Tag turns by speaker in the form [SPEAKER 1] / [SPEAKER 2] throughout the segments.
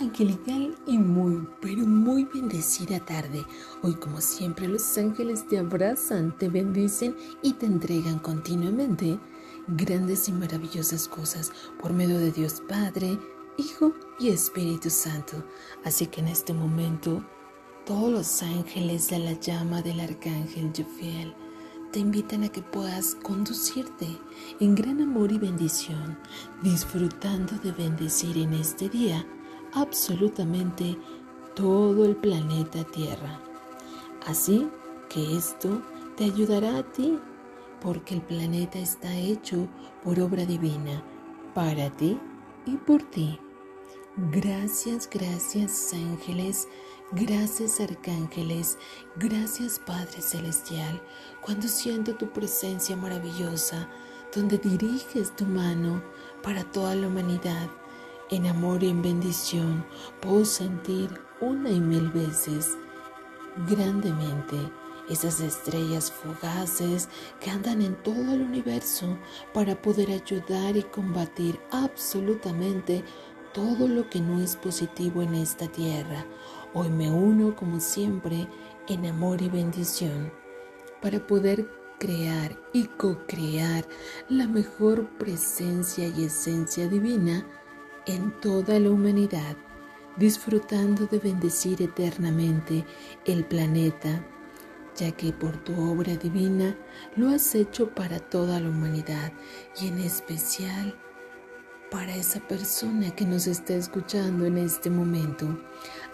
[SPEAKER 1] angelical y muy, pero muy bendecida tarde. Hoy como siempre los ángeles te abrazan, te bendicen y te entregan continuamente grandes y maravillosas cosas por medio de Dios Padre, Hijo y Espíritu Santo. Así que en este momento todos los ángeles de la llama del arcángel Jofiel te invitan a que puedas conducirte en gran amor y bendición, disfrutando de bendecir en este día absolutamente todo el planeta Tierra. Así que esto te ayudará a ti, porque el planeta está hecho por obra divina, para ti y por ti. Gracias, gracias ángeles, gracias arcángeles, gracias Padre Celestial, cuando siento tu presencia maravillosa, donde diriges tu mano para toda la humanidad en amor y en bendición puedo sentir una y mil veces grandemente esas estrellas fugaces que andan en todo el universo para poder ayudar y combatir absolutamente todo lo que no es positivo en esta tierra. Hoy me uno como siempre en amor y bendición para poder crear y co-crear la mejor presencia y esencia divina en toda la humanidad, disfrutando de bendecir eternamente el planeta, ya que por tu obra divina lo has hecho para toda la humanidad y en especial para esa persona que nos está escuchando en este momento.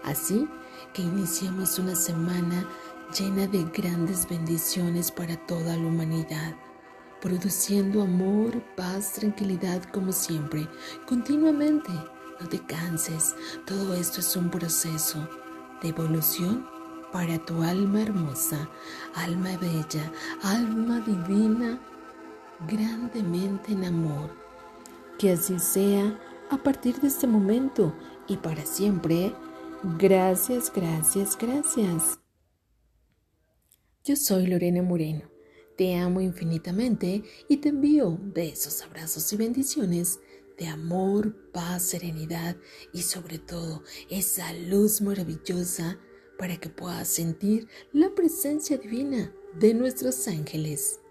[SPEAKER 1] Así que iniciamos una semana llena de grandes bendiciones para toda la humanidad produciendo amor, paz, tranquilidad como siempre, continuamente. No te canses, todo esto es un proceso de evolución para tu alma hermosa, alma bella, alma divina, grandemente en amor. Que así sea a partir de este momento y para siempre. Gracias, gracias, gracias. Yo soy Lorena Moreno te amo infinitamente y te envío besos, abrazos y bendiciones de amor, paz, serenidad y sobre todo esa luz maravillosa para que puedas sentir la presencia divina de nuestros ángeles.